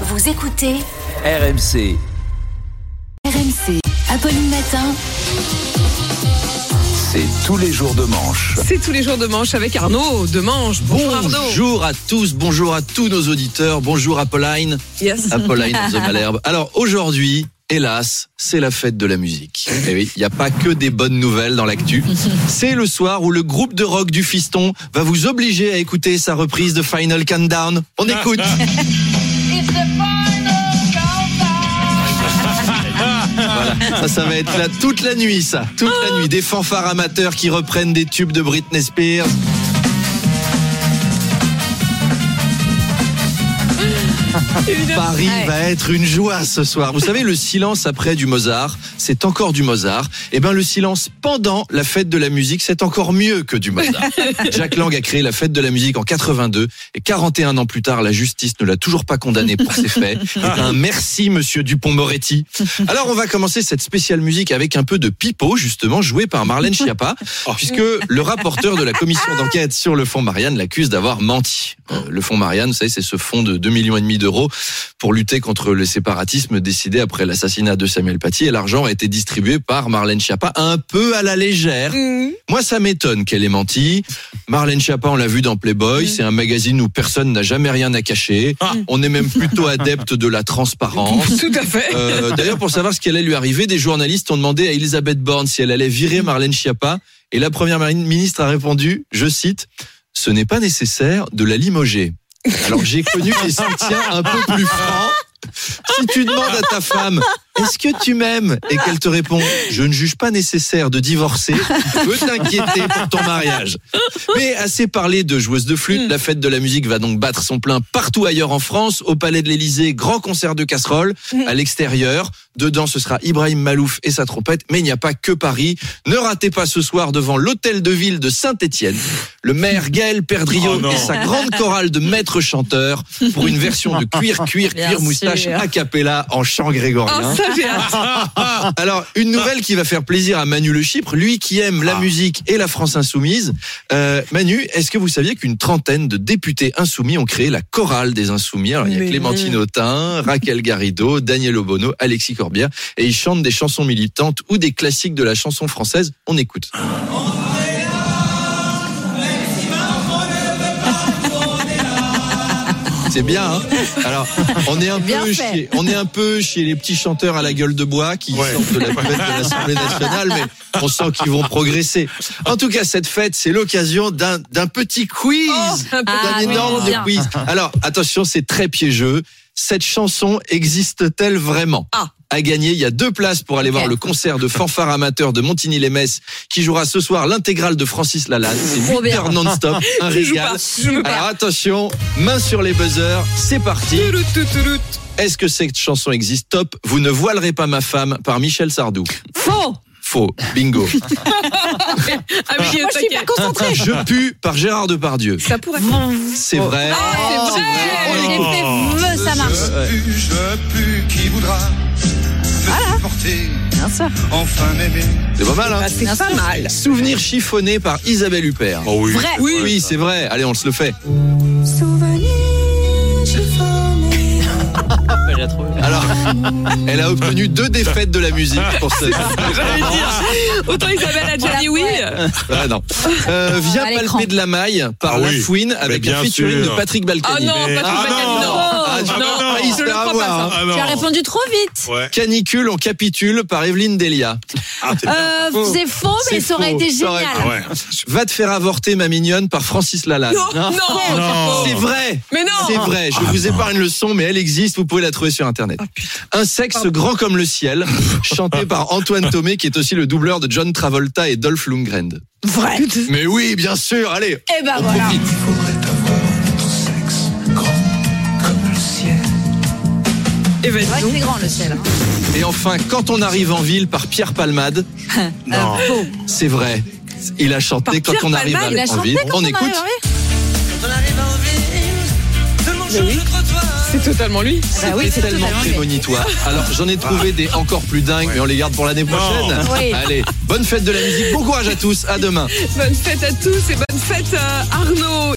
Vous écoutez RMC, RMC. Apolline Matin. c'est tous les jours de manche. C'est tous les jours de manche avec Arnaud de manche. Bonjour Arnaud. Bonjour à tous, bonjour à tous nos auditeurs, bonjour Apolline, Yes. Apolline The Malherbe. Alors aujourd'hui, hélas, c'est la fête de la musique. Et oui, il n'y a pas que des bonnes nouvelles dans l'actu. C'est le soir où le groupe de rock du fiston va vous obliger à écouter sa reprise de Final Countdown. On écoute. Voilà, ça, ça va être là toute la nuit, ça. Toute la nuit. Des fanfares amateurs qui reprennent des tubes de Britney Spears. Paris va être une joie ce soir. Vous savez, le silence après du Mozart, c'est encore du Mozart. Et ben, le silence pendant la fête de la musique, c'est encore mieux que du Mozart. Jacques Lang a créé la fête de la musique en 82 et 41 ans plus tard, la justice ne l'a toujours pas condamné pour ses faits. Eh ben, merci, monsieur Dupont-Moretti. Alors, on va commencer cette spéciale musique avec un peu de pipeau, justement, joué par Marlène Schiappa, puisque le rapporteur de la commission d'enquête sur le fonds Marianne l'accuse d'avoir menti. Euh, le fonds Marianne, vous savez, c'est ce fonds de 2 millions et demi d'euros pour lutter contre le séparatisme décidé après l'assassinat de Samuel Paty et l'argent a été distribué par Marlène Schiappa un peu à la légère. Mmh. Moi, ça m'étonne qu'elle ait menti. Marlène Schiappa, on l'a vu dans Playboy, c'est un magazine où personne n'a jamais rien à cacher. On est même plutôt adepte de la transparence. Tout à fait. Euh, D'ailleurs, pour savoir ce qui allait lui arriver, des journalistes ont demandé à Elisabeth Borne si elle allait virer Marlène Schiappa. Et la première ministre a répondu, je cite, ce n'est pas nécessaire de la limoger. Alors j'ai connu des soutiens un peu plus francs. Si tu demandes à ta femme, est-ce que tu m'aimes Et qu'elle te répond, je ne juge pas nécessaire de divorcer, tu peux t'inquiéter pour ton mariage. Mais assez parlé de joueuses de flûte, la fête de la musique va donc battre son plein partout ailleurs en France, au Palais de l'Élysée, grand concert de casseroles, à l'extérieur. Dedans, ce sera Ibrahim Malouf et sa trompette, mais il n'y a pas que Paris. Ne ratez pas ce soir devant l'hôtel de ville de Saint-Étienne, le maire Gaël Perdriau et sa grande chorale de maîtres chanteurs pour une version de cuir, cuir, Bien cuir, moustache sûr. a cappella en chant grégorien. Oh, ça j'ai hâte. Alors, une nouvelle qui va faire plaisir à Manu Le Chypre, lui qui aime la musique et la France insoumise. Euh, Manu, est-ce que vous saviez qu'une trentaine de députés insoumis ont créé la chorale des insoumis? Alors, il y a Mais Clémentine Autain, Raquel Garrido, Daniel Obono, Alexis Corbière, et ils chantent des chansons militantes ou des classiques de la chanson française. On écoute. C'est bien, hein Alors, on est un Bien peu fait. chez, on est un peu chez les petits chanteurs à la gueule de bois qui sortent de la buvette de l'Assemblée nationale, mais on sent qu'ils vont progresser. En tout cas, cette fête, c'est l'occasion d'un, d'un petit quiz, un d'un Ah, énorme oui, quiz. Alors, attention, c'est très piégeux. Cette chanson existe-t-elle vraiment? Ah. à gagner. Il y a deux places pour aller voir le concert de fanfare amateur de Montigny-les-Metz qui jouera ce soir l'intégrale de Francis Lalanne. C'est Trop 8 bien. heures non-stop, un régal. Alors attention, main sur les buzzers, c'est parti. Est-ce que cette chanson existe? Top. Vous ne voilerez pas ma femme par Michel Sardou. Faux. Faux. Bingo. Ah, mais Moi, je suis pas taquet. concentrée. Je pue par Gérard Depardieu. Ça pourrait. C'est vrai. Ah, c'est vrai. Vœu, ça marche. Je pue, je pue, qui voudra me supporter, Bien sûr. enfin m'aimer. C'est pas mal, hein Ah, c'est pas mal. Souvenir chiffonné par Isabelle Huppert. oui. Vrai. Oui. Oui, c'est vrai. Allez, on se le fait. Alors, elle a obtenu deux défaites de la musique pour ça. J'allais dire. Autant Isabelle a déjà dit oui. Ah, non. Euh, palper de la maille par Ah La oui. Fouine avec bien un featuring sûr. de Patrick Oh Balkany. non, pas Mais- Ah Balkany, non. Non. Ah, je- non, il se fait avoir, hein. Ah non. Tu as répondu trop vite. Ouais. Canicule, on capitule par Evelyne Delia. Ah, bien. Euh, Faux. c'est faux, mais C'est ça aurait faux. été Ça aurait- génial. Ah ouais. Va te faire avorter ma mignonne par Francis Lalanne. Non, non, c'est faux. C'est vrai. Mais non. C'est vrai, je vous épargne le son, mais elle existe, vous pouvez la trouver sur Internet. Un sexe grand comme le ciel, chanté par Antoine Thomé, qui est aussi le doubleur de John Travolta et Dolph Lundgren. Vrai. Mais oui, bien sûr, allez, Et ben on voilà. profite. Eh ben, C'est vrai dis que donc. c'est grand le ciel. hein. Et enfin, quand on arrive en ville par Pierre Palmade, Euh, c'est vrai. Il a chanté Par quand Pierre on arrive Palmade, Il a en chanté ville. quand On on écoute. arrive en ville Mais oui. C'est totalement lui. Bah oui, C'est tellement prémonitoire. Alors j'en ai trouvé des encore plus dingues, mais on les garde pour l'année prochaine. Oui. Allez, bonne fête de la musique. Bon courage à tous. À demain. Bonne fête à tous et bonne fête à Arnaud.